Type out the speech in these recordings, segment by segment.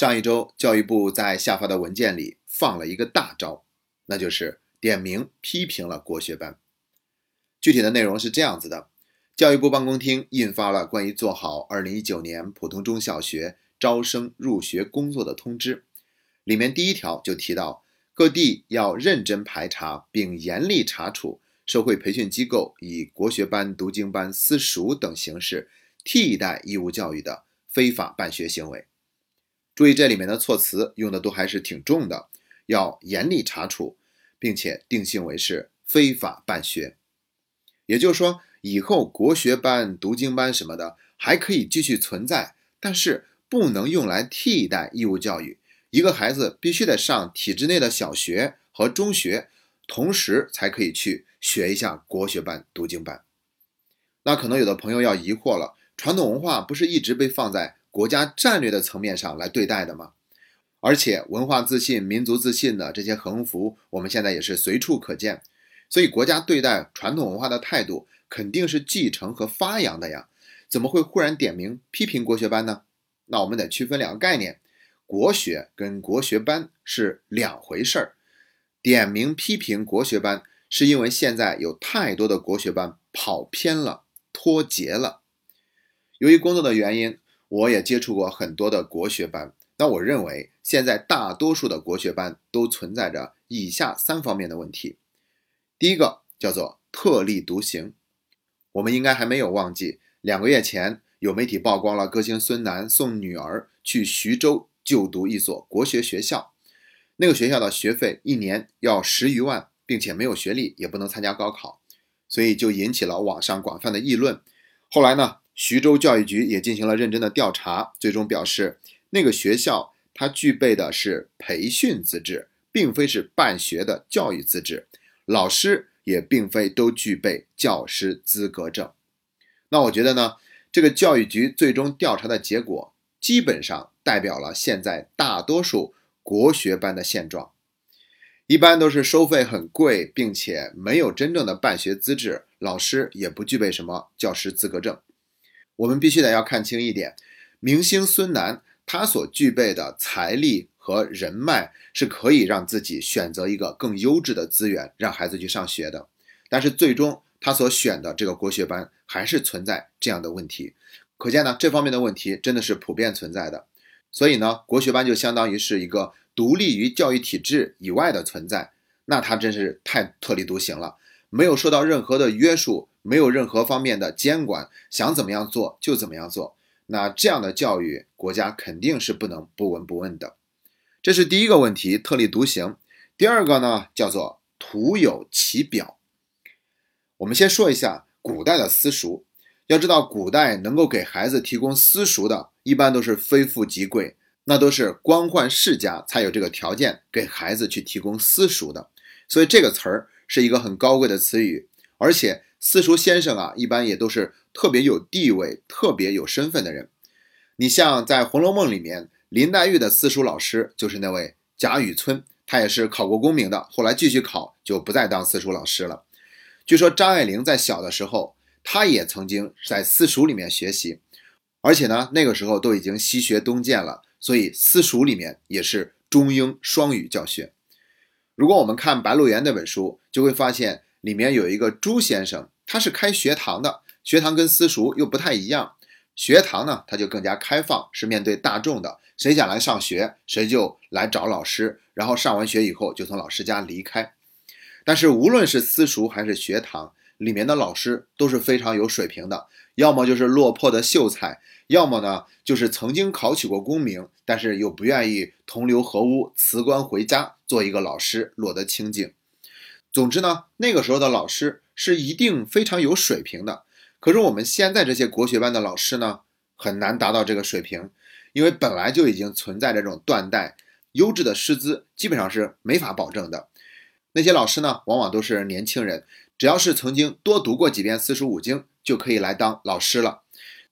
上一周，教育部在下发的文件里放了一个大招，那就是点名批评了国学班。具体的内容是这样子的：教育部办公厅印发了关于做好2019年普通中小学招生入学工作的通知，里面第一条就提到，各地要认真排查并严厉查处社会培训机构以国学班、读经班、私塾等形式替代义务教育的非法办学行为。注意这里面的措辞用的都还是挺重的，要严厉查处，并且定性为是非法办学。也就是说，以后国学班、读经班什么的还可以继续存在，但是不能用来替代义务教育。一个孩子必须得上体制内的小学和中学，同时才可以去学一下国学班、读经班。那可能有的朋友要疑惑了，传统文化不是一直被放在？国家战略的层面上来对待的吗？而且文化自信、民族自信的这些横幅，我们现在也是随处可见。所以国家对待传统文化的态度肯定是继承和发扬的呀。怎么会忽然点名批评国学班呢？那我们得区分两个概念：国学跟国学班是两回事儿。点名批评国学班，是因为现在有太多的国学班跑偏了、脱节了。由于工作的原因。我也接触过很多的国学班，那我认为现在大多数的国学班都存在着以下三方面的问题。第一个叫做特立独行，我们应该还没有忘记，两个月前有媒体曝光了歌星孙楠送女儿去徐州就读一所国学学校，那个学校的学费一年要十余万，并且没有学历，也不能参加高考，所以就引起了网上广泛的议论。后来呢？徐州教育局也进行了认真的调查，最终表示，那个学校它具备的是培训资质，并非是办学的教育资质，老师也并非都具备教师资格证。那我觉得呢，这个教育局最终调查的结果，基本上代表了现在大多数国学班的现状，一般都是收费很贵，并且没有真正的办学资质，老师也不具备什么教师资格证。我们必须得要看清一点，明星孙楠他所具备的财力和人脉是可以让自己选择一个更优质的资源，让孩子去上学的。但是最终他所选的这个国学班还是存在这样的问题，可见呢这方面的问题真的是普遍存在的。所以呢国学班就相当于是一个独立于教育体制以外的存在，那他真是太特立独行了，没有受到任何的约束。没有任何方面的监管，想怎么样做就怎么样做。那这样的教育，国家肯定是不能不闻不问的。这是第一个问题，特立独行。第二个呢，叫做徒有其表。我们先说一下古代的私塾。要知道，古代能够给孩子提供私塾的，一般都是非富即贵，那都是官宦世家才有这个条件给孩子去提供私塾的。所以这个词儿是一个很高贵的词语，而且。私塾先生啊，一般也都是特别有地位、特别有身份的人。你像在《红楼梦》里面，林黛玉的私塾老师就是那位贾雨村，他也是考过功名的，后来继续考就不再当私塾老师了。据说张爱玲在小的时候，她也曾经在私塾里面学习，而且呢，那个时候都已经西学东渐了，所以私塾里面也是中英双语教学。如果我们看《白鹿原》那本书，就会发现。里面有一个朱先生，他是开学堂的，学堂跟私塾又不太一样。学堂呢，它就更加开放，是面对大众的，谁想来上学，谁就来找老师，然后上完学以后就从老师家离开。但是无论是私塾还是学堂，里面的老师都是非常有水平的，要么就是落魄的秀才，要么呢就是曾经考取过功名，但是又不愿意同流合污，辞官回家做一个老师，落得清静。总之呢，那个时候的老师是一定非常有水平的。可是我们现在这些国学班的老师呢，很难达到这个水平，因为本来就已经存在这种断代，优质的师资基本上是没法保证的。那些老师呢，往往都是年轻人，只要是曾经多读过几遍四书五经，就可以来当老师了。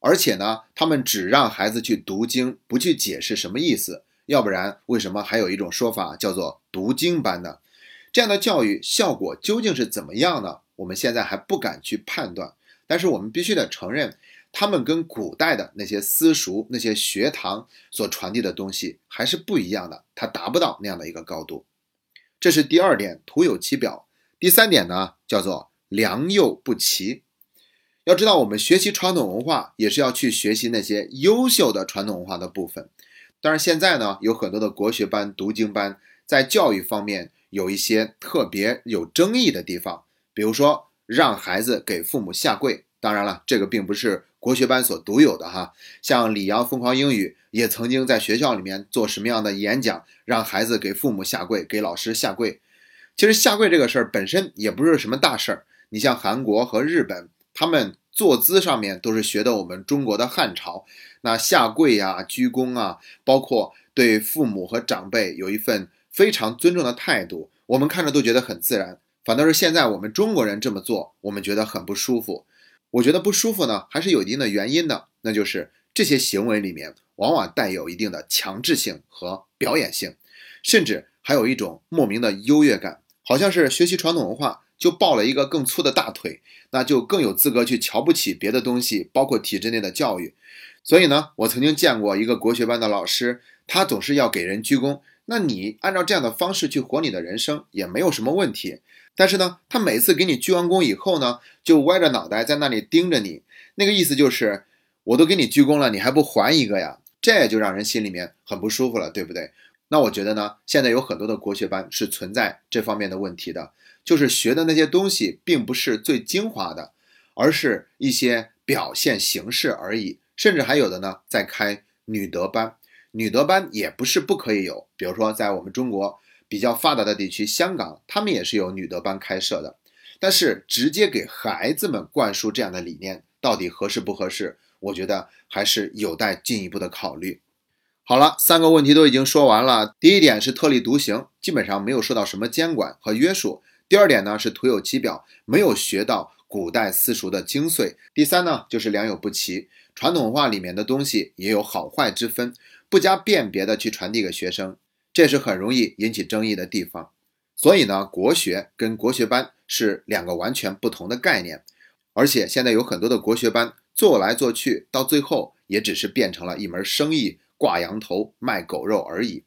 而且呢，他们只让孩子去读经，不去解释什么意思。要不然，为什么还有一种说法叫做读经班呢？这样的教育效果究竟是怎么样呢？我们现在还不敢去判断，但是我们必须得承认，他们跟古代的那些私塾、那些学堂所传递的东西还是不一样的，它达不到那样的一个高度。这是第二点，徒有其表。第三点呢，叫做良莠不齐。要知道，我们学习传统文化，也是要去学习那些优秀的传统文化的部分。但是，现在呢，有很多的国学班、读经班，在教育方面有一些特别有争议的地方，比如说让孩子给父母下跪。当然了，这个并不是国学班所独有的哈。像李阳疯狂英语也曾经在学校里面做什么样的演讲，让孩子给父母下跪，给老师下跪。其实下跪这个事儿本身也不是什么大事儿。你像韩国和日本。他们坐姿上面都是学的我们中国的汉朝，那下跪呀、鞠躬啊，包括对父母和长辈有一份非常尊重的态度，我们看着都觉得很自然。反倒是现在我们中国人这么做，我们觉得很不舒服。我觉得不舒服呢，还是有一定的原因的，那就是这些行为里面往往带有一定的强制性和表演性，甚至还有一种莫名的优越感，好像是学习传统文化。就抱了一个更粗的大腿，那就更有资格去瞧不起别的东西，包括体制内的教育。所以呢，我曾经见过一个国学班的老师，他总是要给人鞠躬。那你按照这样的方式去活你的人生也没有什么问题。但是呢，他每次给你鞠完躬以后呢，就歪着脑袋在那里盯着你，那个意思就是，我都给你鞠躬了，你还不还一个呀？这就让人心里面很不舒服了，对不对？那我觉得呢，现在有很多的国学班是存在这方面的问题的。就是学的那些东西，并不是最精华的，而是一些表现形式而已。甚至还有的呢，在开女德班，女德班也不是不可以有。比如说，在我们中国比较发达的地区，香港，他们也是有女德班开设的。但是，直接给孩子们灌输这样的理念，到底合适不合适？我觉得还是有待进一步的考虑。好了，三个问题都已经说完了。第一点是特立独行，基本上没有受到什么监管和约束。第二点呢是徒有其表，没有学到古代私塾的精髓。第三呢就是良莠不齐，传统文化里面的东西也有好坏之分，不加辨别的去传递给学生，这是很容易引起争议的地方。所以呢，国学跟国学班是两个完全不同的概念，而且现在有很多的国学班做来做去，到最后也只是变成了一门生意，挂羊头卖狗肉而已。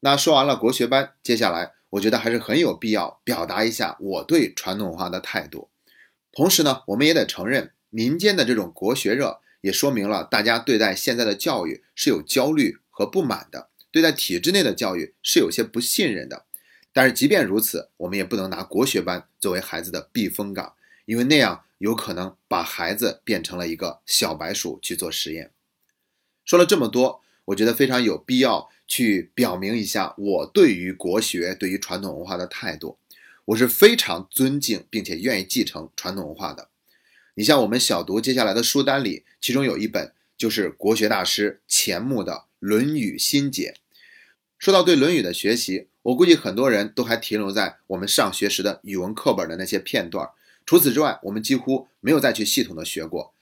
那说完了国学班，接下来。我觉得还是很有必要表达一下我对传统文化的态度。同时呢，我们也得承认，民间的这种国学热，也说明了大家对待现在的教育是有焦虑和不满的，对待体制内的教育是有些不信任的。但是即便如此，我们也不能拿国学班作为孩子的避风港，因为那样有可能把孩子变成了一个小白鼠去做实验。说了这么多，我觉得非常有必要。去表明一下我对于国学、对于传统文化的态度，我是非常尊敬并且愿意继承传统文化的。你像我们小读接下来的书单里，其中有一本就是国学大师钱穆的《论语心解》。说到对《论语》的学习，我估计很多人都还停留在我们上学时的语文课本的那些片段，除此之外，我们几乎没有再去系统的学过。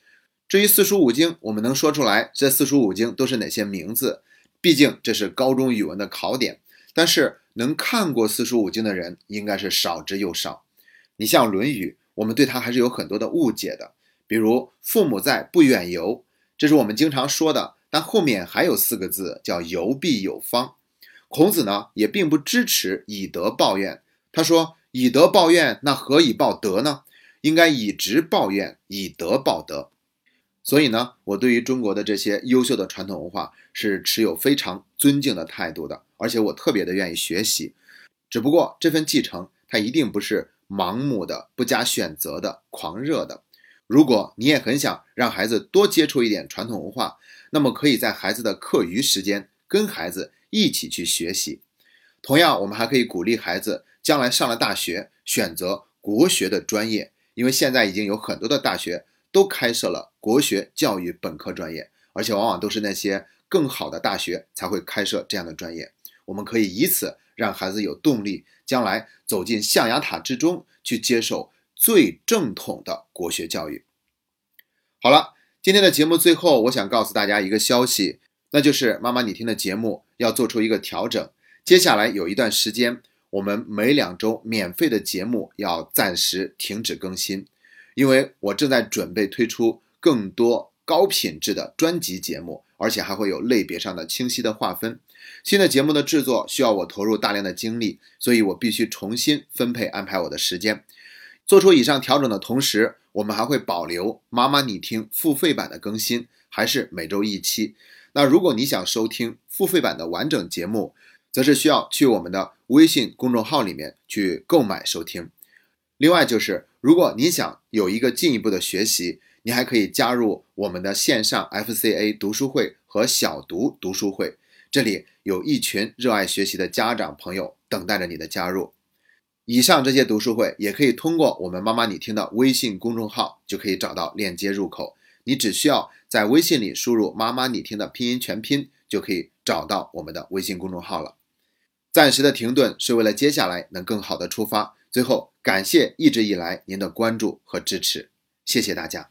至于四书五经，我们能说出来这四书五经都是哪些名字？毕竟这是高中语文的考点，但是能看过四书五经的人应该是少之又少。你像《论语》，我们对它还是有很多的误解的。比如“父母在，不远游”，这是我们经常说的，但后面还有四个字叫“游必有方”。孔子呢也并不支持以德报怨，他说：“以德报怨，那何以报德呢？应该以直报怨，以德报德。”所以呢，我对于中国的这些优秀的传统文化是持有非常尊敬的态度的，而且我特别的愿意学习。只不过这份继承，它一定不是盲目的、不加选择的、狂热的。如果你也很想让孩子多接触一点传统文化，那么可以在孩子的课余时间跟孩子一起去学习。同样，我们还可以鼓励孩子将来上了大学选择国学的专业，因为现在已经有很多的大学。都开设了国学教育本科专业，而且往往都是那些更好的大学才会开设这样的专业。我们可以以此让孩子有动力，将来走进象牙塔之中去接受最正统的国学教育。好了，今天的节目最后，我想告诉大家一个消息，那就是妈妈你听的节目要做出一个调整。接下来有一段时间，我们每两周免费的节目要暂时停止更新。因为我正在准备推出更多高品质的专辑节目，而且还会有类别上的清晰的划分。新的节目的制作需要我投入大量的精力，所以我必须重新分配安排我的时间。做出以上调整的同时，我们还会保留妈妈你听付费版的更新，还是每周一期。那如果你想收听付费版的完整节目，则是需要去我们的微信公众号里面去购买收听。另外就是，如果你想有一个进一步的学习，你还可以加入我们的线上 FCA 读书会和小读读书会，这里有一群热爱学习的家长朋友等待着你的加入。以上这些读书会也可以通过我们妈妈你听的微信公众号就可以找到链接入口，你只需要在微信里输入“妈妈你听”的拼音全拼，就可以找到我们的微信公众号了。暂时的停顿是为了接下来能更好的出发。最后，感谢一直以来您的关注和支持，谢谢大家。